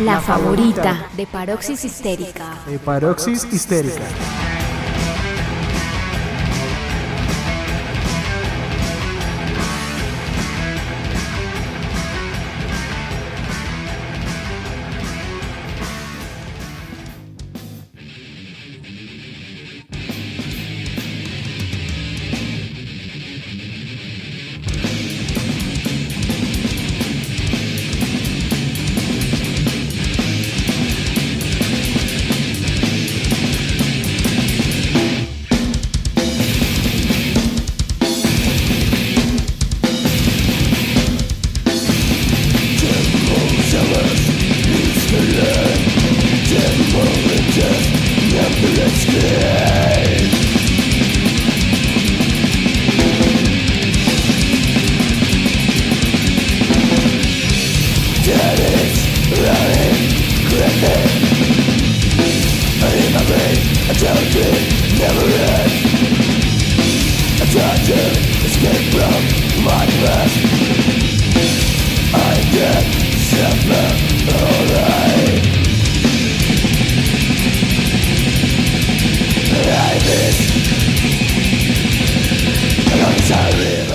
La favorita de Paroxis Histérica. De Paroxis Histérica.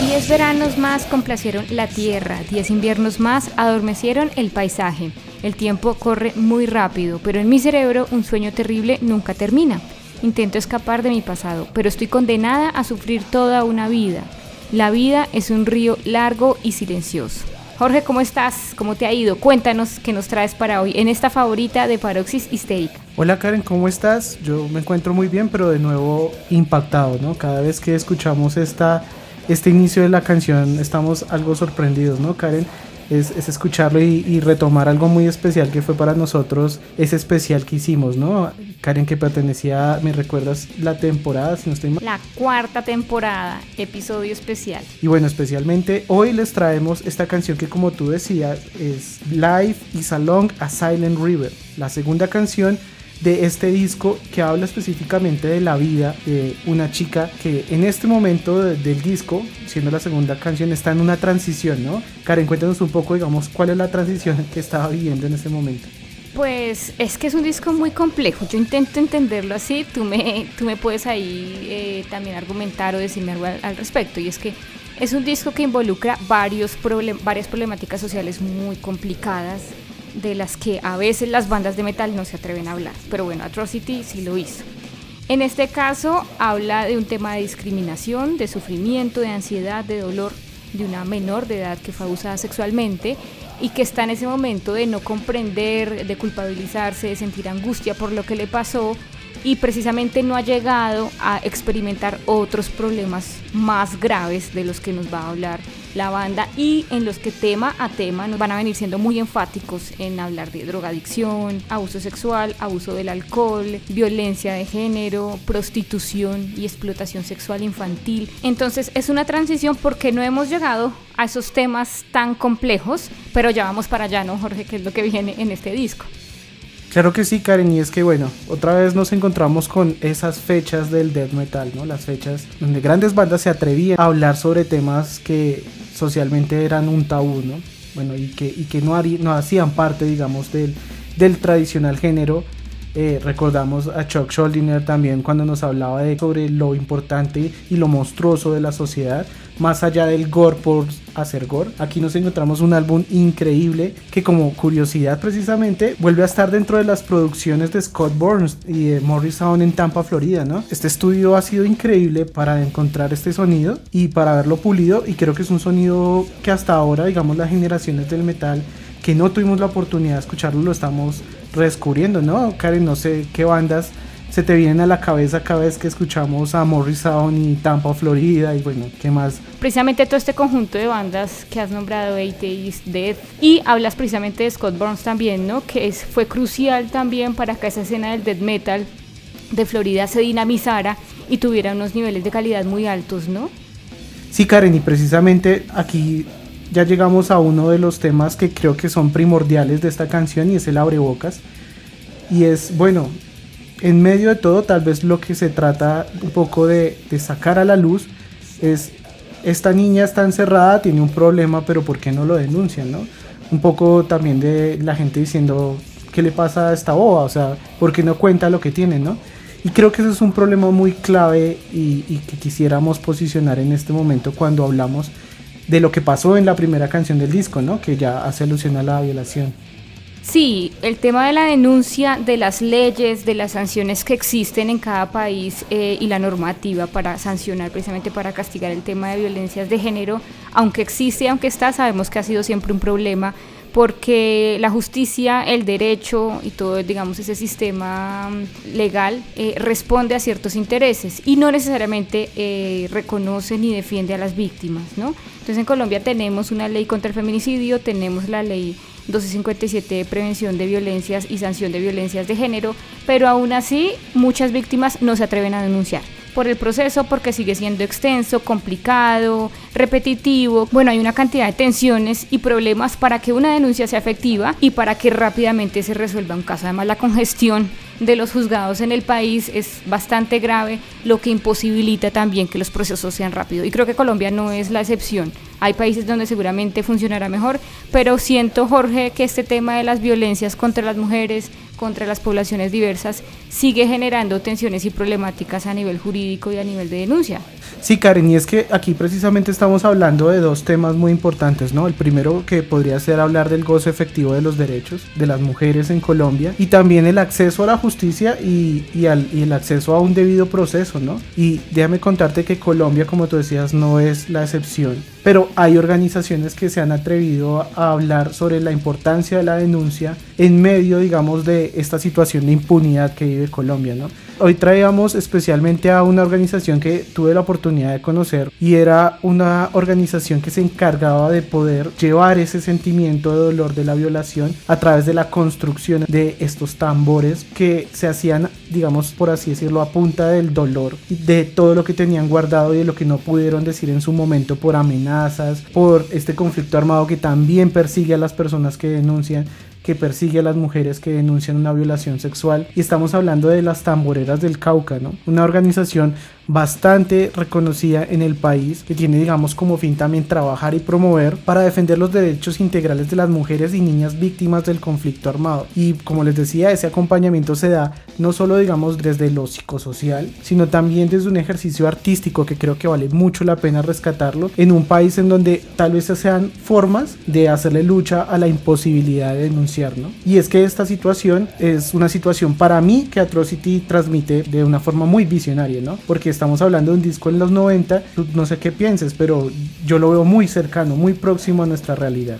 Diez veranos más complacieron la tierra, diez inviernos más adormecieron el paisaje. El tiempo corre muy rápido, pero en mi cerebro un sueño terrible nunca termina. Intento escapar de mi pasado, pero estoy condenada a sufrir toda una vida. La vida es un río largo y silencioso. Jorge, ¿cómo estás? ¿Cómo te ha ido? Cuéntanos qué nos traes para hoy en esta favorita de Paroxis Histérica. Hola Karen, ¿cómo estás? Yo me encuentro muy bien, pero de nuevo impactado, ¿no? Cada vez que escuchamos esta, este inicio de la canción estamos algo sorprendidos, ¿no, Karen? Es, es escucharlo y, y, retomar algo muy especial que fue para nosotros ese especial que hicimos, ¿no? Karen, que pertenecía, ¿me recuerdas la temporada, si no estoy mal? La cuarta temporada, episodio especial. Y bueno, especialmente hoy les traemos esta canción que como tú decías es Life is Along a Silent River, la segunda canción de este disco que habla específicamente de la vida de una chica que en este momento de, del disco, siendo la segunda canción, está en una transición, ¿no? Karen, cuéntanos un poco, digamos, cuál es la transición que estaba viviendo en este momento. Pues es que es un disco muy complejo. Yo intento entenderlo así. Tú me, tú me puedes ahí eh, también argumentar o decirme algo al, al, respecto. Y es que es un disco que involucra varios problem varias problemáticas sociales muy complicadas de las que a veces las bandas de metal no se atreven a hablar. Pero bueno, Atrocity sí lo hizo. En este caso habla de un tema de discriminación, de sufrimiento, de ansiedad, de dolor de una menor de edad que fue abusada sexualmente y que está en ese momento de no comprender, de culpabilizarse, de sentir angustia por lo que le pasó y precisamente no ha llegado a experimentar otros problemas más graves de los que nos va a hablar la banda y en los que tema a tema nos van a venir siendo muy enfáticos en hablar de drogadicción, abuso sexual, abuso del alcohol, violencia de género, prostitución y explotación sexual infantil. Entonces es una transición porque no hemos llegado a esos temas tan complejos, pero ya vamos para allá, ¿no, Jorge? Que es lo que viene en este disco. Claro que sí, Karen, y es que bueno, otra vez nos encontramos con esas fechas del death metal, ¿no? Las fechas donde grandes bandas se atrevían a hablar sobre temas que socialmente eran un tabú, ¿no? Bueno, y que, y que no, harí, no hacían parte, digamos, del, del tradicional género. Eh, recordamos a Chuck Schuldiner también cuando nos hablaba de sobre lo importante y lo monstruoso de la sociedad, más allá del gore por hacer gore. Aquí nos encontramos un álbum increíble que como curiosidad precisamente vuelve a estar dentro de las producciones de Scott Burns y de Morris Sound en Tampa, Florida, ¿no? Este estudio ha sido increíble para encontrar este sonido y para verlo pulido y creo que es un sonido que hasta ahora, digamos, las generaciones del metal que no tuvimos la oportunidad de escucharlo lo estamos redescubriendo, ¿no? Karen, no sé qué bandas se te vienen a la cabeza cada vez que escuchamos a Morris Sound y Tampa, Florida y bueno, ¿qué más? Precisamente todo este conjunto de bandas que has nombrado, Atheist, Death, y hablas precisamente de Scott Burns también, ¿no? Que es, fue crucial también para que esa escena del death metal de Florida se dinamizara y tuviera unos niveles de calidad muy altos, ¿no? Sí, Karen, y precisamente aquí ya llegamos a uno de los temas que creo que son primordiales de esta canción y es el abrebocas. Y es, bueno, en medio de todo, tal vez lo que se trata un poco de, de, sacar a la luz es, esta niña está encerrada, tiene un problema, pero ¿por qué no lo denuncian? ¿no? Un poco también de la gente diciendo, ¿qué le pasa a esta boba? O sea, ¿por qué no cuenta lo que tiene, no? Y creo que ese es un problema muy clave y, y que quisiéramos posicionar en este momento cuando hablamos de lo que pasó en la primera canción del disco, ¿no? Que ya hace alusión a la violación. Sí, el tema de la denuncia de las leyes, de las sanciones que existen en cada país eh, y la normativa para sancionar, precisamente para castigar el tema de violencias de género, aunque existe, aunque está, sabemos que ha sido siempre un problema porque la justicia, el derecho y todo, digamos, ese sistema mm, legal eh, responde a ciertos intereses y no necesariamente eh, reconoce ni defiende a las víctimas, ¿no? Entonces en Colombia tenemos una ley contra el feminicidio, tenemos la ley 1257 de prevención de violencias y sanción de violencias de género, pero aún así muchas víctimas no se atreven a denunciar por el proceso porque sigue siendo extenso, complicado, repetitivo. Bueno, hay una cantidad de tensiones y problemas para que una denuncia sea efectiva y para que rápidamente se resuelva un caso. Además, la congestión de los juzgados en el país es bastante grave, lo que imposibilita también que los procesos sean rápidos. Y creo que Colombia no es la excepción. Hay países donde seguramente funcionará mejor, pero siento, Jorge, que este tema de las violencias contra las mujeres, contra las poblaciones diversas, sigue generando tensiones y problemáticas a nivel jurídico y a nivel de denuncia. Sí, Karen, y es que aquí precisamente estamos hablando de dos temas muy importantes, ¿no? El primero que podría ser hablar del goce efectivo de los derechos de las mujeres en Colombia y también el acceso a la justicia y, y, al, y el acceso a un debido proceso, ¿no? Y déjame contarte que Colombia, como tú decías, no es la excepción pero hay organizaciones que se han atrevido a hablar sobre la importancia de la denuncia en medio, digamos, de esta situación de impunidad que vive Colombia, ¿no? Hoy traíamos especialmente a una organización que tuve la oportunidad de conocer y era una organización que se encargaba de poder llevar ese sentimiento de dolor de la violación a través de la construcción de estos tambores que se hacían, digamos, por así decirlo, a punta del dolor de todo lo que tenían guardado y de lo que no pudieron decir en su momento por amenazas, por este conflicto armado que también persigue a las personas que denuncian que persigue a las mujeres que denuncian una violación sexual. Y estamos hablando de las tamboreras del Cauca, ¿no? Una organización bastante reconocida en el país que tiene digamos como fin también trabajar y promover para defender los derechos integrales de las mujeres y niñas víctimas del conflicto armado y como les decía ese acompañamiento se da no solo digamos desde lo psicosocial sino también desde un ejercicio artístico que creo que vale mucho la pena rescatarlo en un país en donde tal vez sean formas de hacerle lucha a la imposibilidad de denunciar ¿no? y es que esta situación es una situación para mí que Atrocity transmite de una forma muy visionaria ¿no? porque estamos hablando de un disco en los 90, no sé qué pienses, pero yo lo veo muy cercano, muy próximo a nuestra realidad.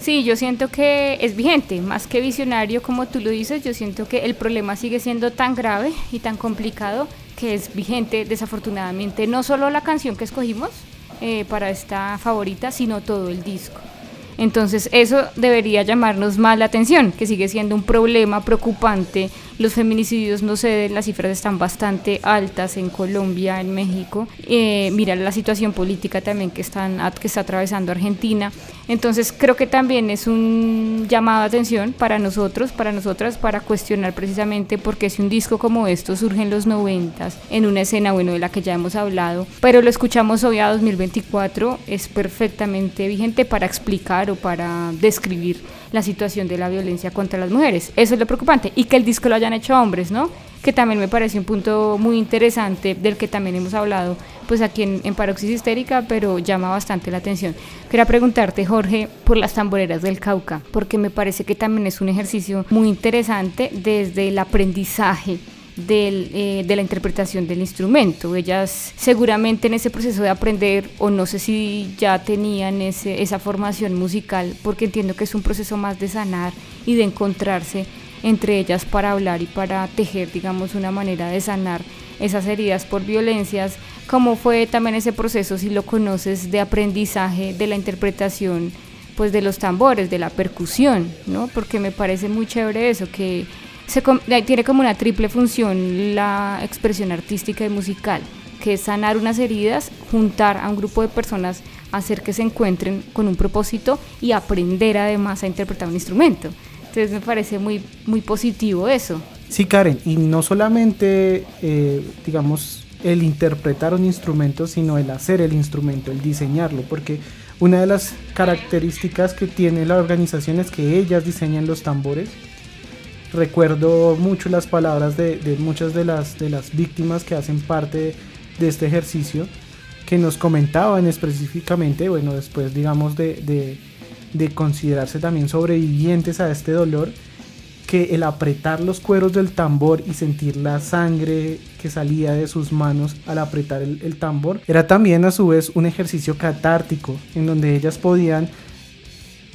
Sí, yo siento que es vigente, más que visionario como tú lo dices, yo siento que el problema sigue siendo tan grave y tan complicado que es vigente desafortunadamente, no solo la canción que escogimos eh, para esta favorita, sino todo el disco. Entonces eso debería llamarnos más la atención, que sigue siendo un problema preocupante los feminicidios no ceden, las cifras están bastante altas en Colombia, en México. Eh, mira la situación política también que, están, que está atravesando Argentina. Entonces creo que también es un llamado de atención para nosotros, para nosotras, para cuestionar precisamente por qué si un disco como esto surge en los noventas, en una escena, bueno, de la que ya hemos hablado, pero lo escuchamos hoy a 2024, es perfectamente vigente para explicar o para describir la situación de la violencia contra las mujeres. Eso es lo preocupante. Y que el disco lo hayan hecho hombres, ¿no? Que también me parece un punto muy interesante del que también hemos hablado pues aquí en, en Paroxis Histérica, pero llama bastante la atención. Quería preguntarte, Jorge, por las tamboreras del Cauca, porque me parece que también es un ejercicio muy interesante desde el aprendizaje eh, de la interpretación del instrumento. Ellas seguramente en ese proceso de aprender, o no sé si ya tenían esa formación musical, porque entiendo que es un proceso más de sanar y de encontrarse entre ellas para hablar y para tejer, digamos, una manera de sanar esas heridas por violencias, como fue también ese proceso, si lo conoces, de aprendizaje de la interpretación pues de los tambores, de la percusión, ¿no? Porque me parece muy chévere eso, que tiene como una triple función la expresión artística y musical, que es sanar unas heridas, juntar a un grupo de personas, hacer que se encuentren con un propósito y aprender además a interpretar un instrumento. Entonces me parece muy, muy positivo eso. Sí, Karen, y no solamente, eh, digamos, el interpretar un instrumento, sino el hacer el instrumento, el diseñarlo, porque una de las características que tiene la organización es que ellas diseñan los tambores recuerdo mucho las palabras de, muchas de las, de las víctimas que hacen parte de este ejercicio, que nos comentaban específicamente, bueno, después digamos de, de considerarse también sobrevivientes a este dolor, que el apretar los cueros del tambor y sentir la sangre que salía de sus manos al apretar el, tambor era también a su vez un ejercicio catártico en donde ellas podían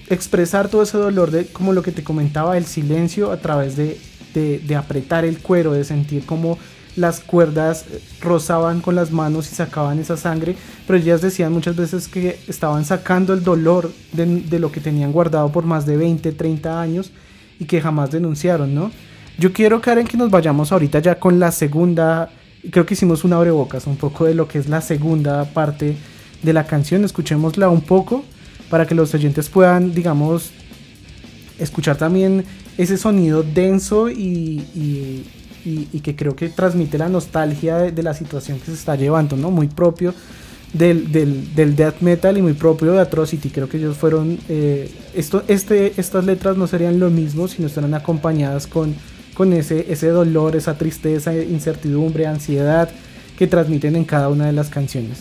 expresar todo ese dolor de como lo que te comentaba el silencio a través de, de, apretar el cuero de sentir como las cuerdas rozaban con las manos y sacaban esa sangre, pero ellas decían muchas veces que estaban sacando el dolor de, lo que tenían guardado por más de 20, 30 años y que jamás denunciaron, ¿no? Yo quiero, Karen, que nos vayamos ahorita ya con la segunda, creo que hicimos un abrebocas, un poco de lo que es la segunda parte de la canción, escuchémosla un poco para que los oyentes puedan, digamos, escuchar también ese sonido denso y, que creo que transmite la nostalgia de, la situación que se está llevando, ¿no? Muy propio del, del, del, death metal y muy propio de Atrocity. Creo que ellos fueron. Eh, esto, este, estas letras no serían lo mismo si no estuvieran acompañadas con, con ese, ese dolor, esa tristeza, incertidumbre, ansiedad que transmiten en cada una de las canciones.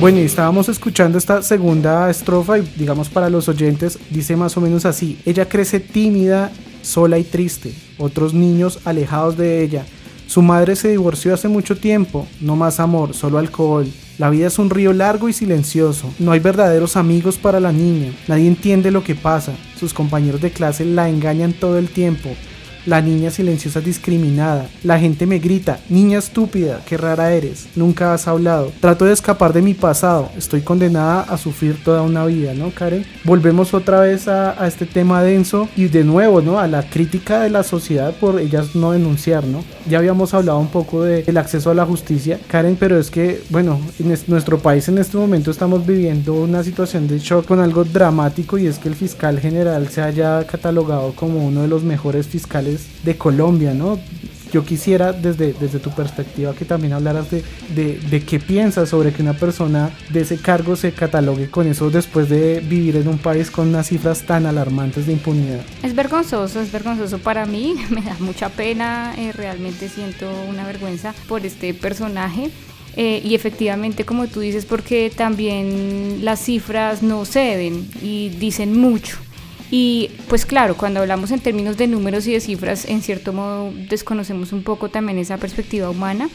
Bueno, y estábamos escuchando esta segunda estrofa y digamos para los oyentes dice más o menos así, ella crece tímida, sola y triste, otros niños alejados de ella. Su madre se divorció hace mucho tiempo, no más amor, solo alcohol. La vida es un río largo y silencioso, no hay verdaderos amigos para la niña, nadie entiende lo que pasa, sus compañeros de clase la engañan todo el tiempo, la niña silenciosa discriminada. La gente me grita, niña estúpida, qué rara eres, nunca has hablado. Trato de escapar de mi pasado, estoy condenada a sufrir toda una vida, ¿no, Karen? Volvemos otra vez a, este tema denso y de nuevo, ¿no? A la crítica de la sociedad por ellas no denunciar, ¿no? Ya habíamos hablado un poco del acceso a la justicia, Karen, pero es que, bueno, en nuestro país en este momento estamos viviendo una situación de shock con algo dramático y es que el fiscal general se haya catalogado como uno de los mejores fiscales de Colombia, ¿no? Yo quisiera desde, desde tu perspectiva que también hablaras de, de, qué piensas sobre que una persona de ese cargo se catalogue con eso después de vivir en un país con unas cifras tan alarmantes de impunidad. Es vergonzoso, es vergonzoso para mí, me da mucha pena, eh, realmente siento una vergüenza por este personaje. Eh, y efectivamente, como tú dices, porque también las cifras no ceden y dicen mucho. Y pues claro, cuando hablamos en términos de números y de cifras, en cierto modo desconocemos un poco también esa perspectiva humana,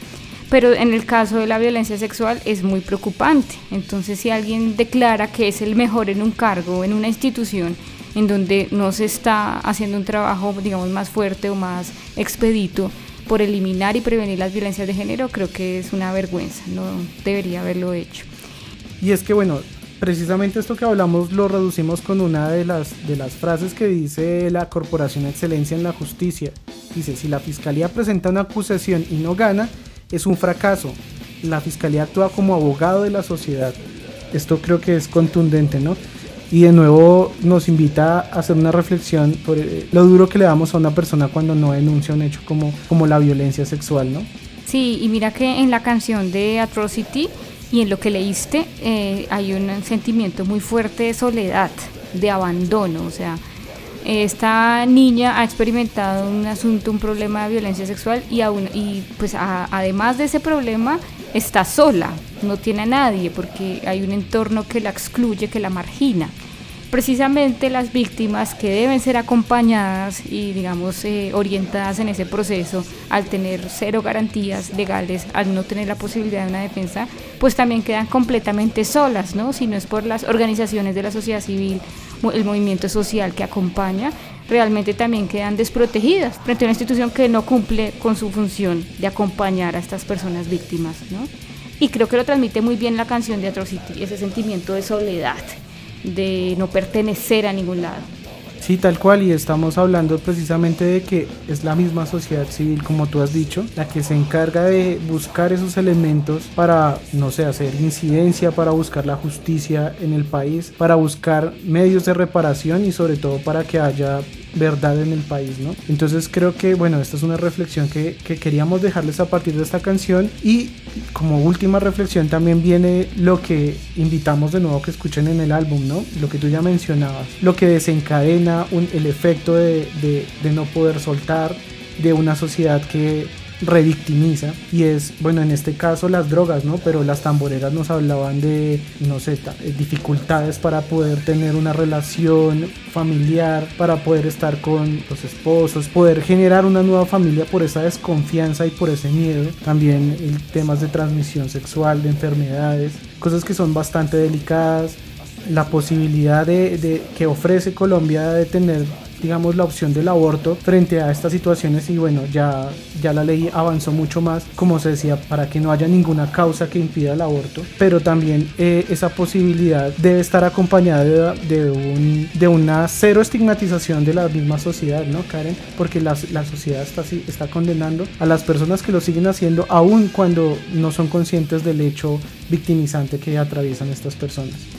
pero en el caso de la violencia sexual es muy preocupante. Entonces si alguien declara que es el mejor en un cargo, en una institución, en donde no se está haciendo un trabajo, digamos, más fuerte o más expedito por eliminar y prevenir las violencias de género, creo que es una vergüenza, no debería haberlo hecho. Y es que bueno, precisamente esto que hablamos lo reducimos con una de las, de las frases que dice la Corporación Excelencia en la Justicia. Dice, si la Fiscalía presenta una acusación y no gana, es un fracaso. La Fiscalía actúa como abogado de la sociedad. Esto creo que es contundente, ¿no? Y de nuevo nos invita a hacer una reflexión por lo duro que le damos a una persona cuando no denuncia un hecho como, como la violencia sexual, ¿no? Sí, y mira que en la canción de Atrocity y en lo que leíste eh, hay un sentimiento muy fuerte de soledad, de abandono, o sea, esta niña ha experimentado un asunto, un problema de violencia sexual y, pues además de ese problema está sola, no tiene a nadie porque hay un entorno que la excluye, que la margina precisamente las víctimas que deben ser acompañadas y digamos eh, orientadas en ese proceso al tener cero garantías legales, al no tener la posibilidad de una defensa, pues también quedan completamente solas, ¿no? Si no es por las organizaciones de la sociedad civil, el movimiento social que acompaña, realmente también quedan desprotegidas frente a una institución que no cumple con su función de acompañar a estas personas víctimas, ¿no? Y creo que lo transmite muy bien la canción de Atrocity, ese sentimiento de soledad, de no pertenecer a ningún lado. Sí, tal cual, y estamos hablando precisamente de que es la misma sociedad civil, como tú has dicho, la que se encarga de buscar esos elementos para, no sé, hacer incidencia, para buscar la justicia en el país, para buscar medios de reparación y sobre todo para que haya verdad en el país, ¿no? Entonces creo que, bueno, esta es una reflexión que, que, queríamos dejarles a partir de esta canción y como última reflexión también viene lo que invitamos de nuevo que escuchen en el álbum, ¿no? Lo que tú ya mencionabas, lo que desencadena el efecto de no poder soltar, de una sociedad que revictimiza y es, bueno, en este caso las drogas, ¿no? Pero las tamboreras nos hablaban de, no sé, eh, dificultades para poder tener una relación familiar, para poder estar con los esposos, poder generar una nueva familia por esa desconfianza y por ese miedo. También el temas de transmisión sexual, de enfermedades, cosas que son bastante delicadas. La posibilidad de, de que ofrece Colombia de tener digamos, la opción del aborto frente a estas situaciones y bueno, ya, ya la ley avanzó mucho más, como se decía, para que no haya ninguna causa que impida el aborto, pero también eh, esa posibilidad debe estar acompañada de, un, de una cero estigmatización de la misma sociedad, ¿no, Karen? Porque la, la sociedad está, está condenando a las personas que lo siguen haciendo aun cuando no son conscientes del hecho victimizante que atraviesan estas personas.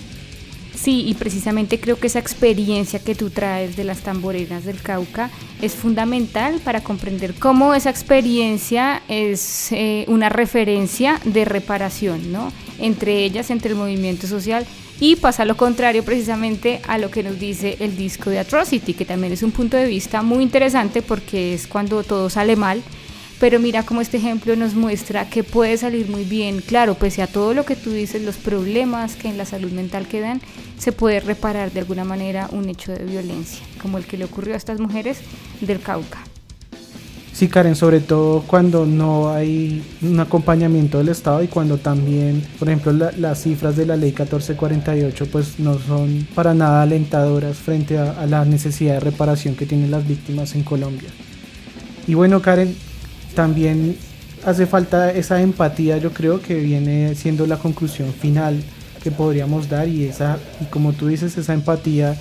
Sí, y precisamente creo que esa experiencia que tú traes de las tamboreras del Cauca es fundamental para comprender cómo esa experiencia es eh, una referencia de reparación, ¿no? Entre ellas, entre el movimiento social y pasa lo contrario precisamente a lo que nos dice el disco de Atrocity, que también es un punto de vista muy interesante porque es cuando todo sale mal pero mira cómo este ejemplo nos muestra que puede salir muy bien. Claro, pese a todo lo que tú dices, los problemas que en la salud mental quedan, se puede reparar de alguna manera un hecho de violencia, como el que le ocurrió a estas mujeres del Cauca. Sí, Karen, sobre todo cuando no hay un acompañamiento del Estado y cuando también, por ejemplo, las cifras de la ley 1448 pues no son para nada alentadoras frente a, a la necesidad de reparación que tienen las víctimas en Colombia. Y bueno, Karen, también hace falta esa empatía, yo creo que viene siendo la conclusión final que podríamos dar y esa como tú dices esa empatía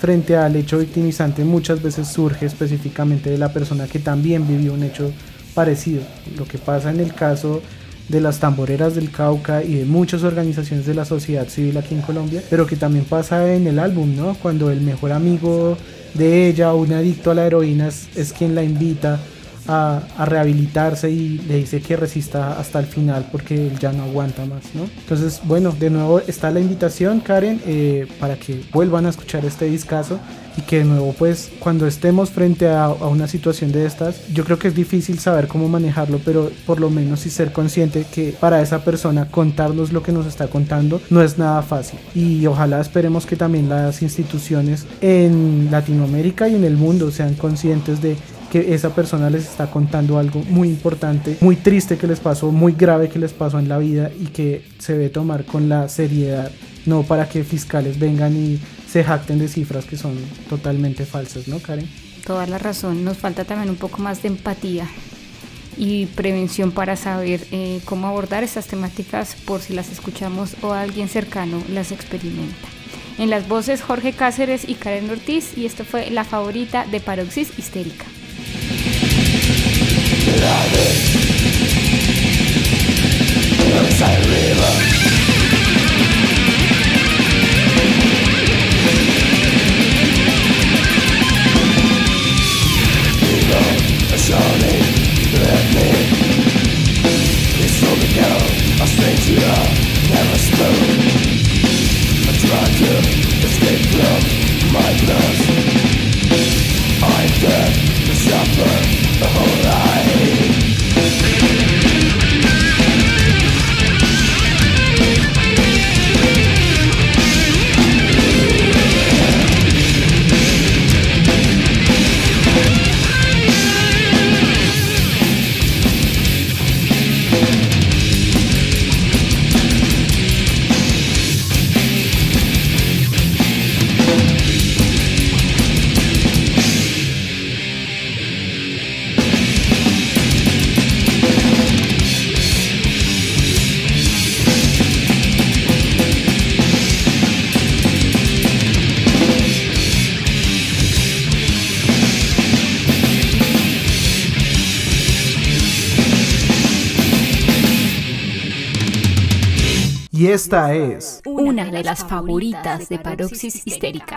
frente al hecho victimizante muchas veces surge específicamente de la persona que también vivió un hecho parecido. Lo que pasa en el caso de las tamboreras del Cauca y de muchas organizaciones de la sociedad civil aquí en Colombia, pero que también pasa en el álbum, ¿no? Cuando el mejor amigo de ella, un adicto a la heroína, es quien la invita a, rehabilitarse y le dice que resista hasta el final porque él ya no aguanta más, ¿no? Entonces, bueno, de nuevo está la invitación, Karen, eh, para que vuelvan a escuchar este discazo y que de nuevo, pues, cuando estemos frente a, a, una situación de estas, yo creo que es difícil saber cómo manejarlo, pero por lo menos sí ser consciente que para esa persona contarnos lo que nos está contando no es nada fácil. Y ojalá esperemos que también las instituciones en Latinoamérica y en el mundo sean conscientes de que esa persona les está contando algo muy importante, muy triste que les pasó, muy grave que les pasó en la vida y que se debe tomar con la seriedad, no para que fiscales vengan y se jacten de cifras que son totalmente falsas, ¿no, Karen? Toda la razón, nos falta también un poco más de empatía y prevención para saber eh, cómo abordar estas temáticas por si las escuchamos o alguien cercano las experimenta. En las voces Jorge Cáceres y Karen Ortiz y esto fue la favorita de Paroxis Histérica. Never esta es una de las favoritas de Paroxis Histérica.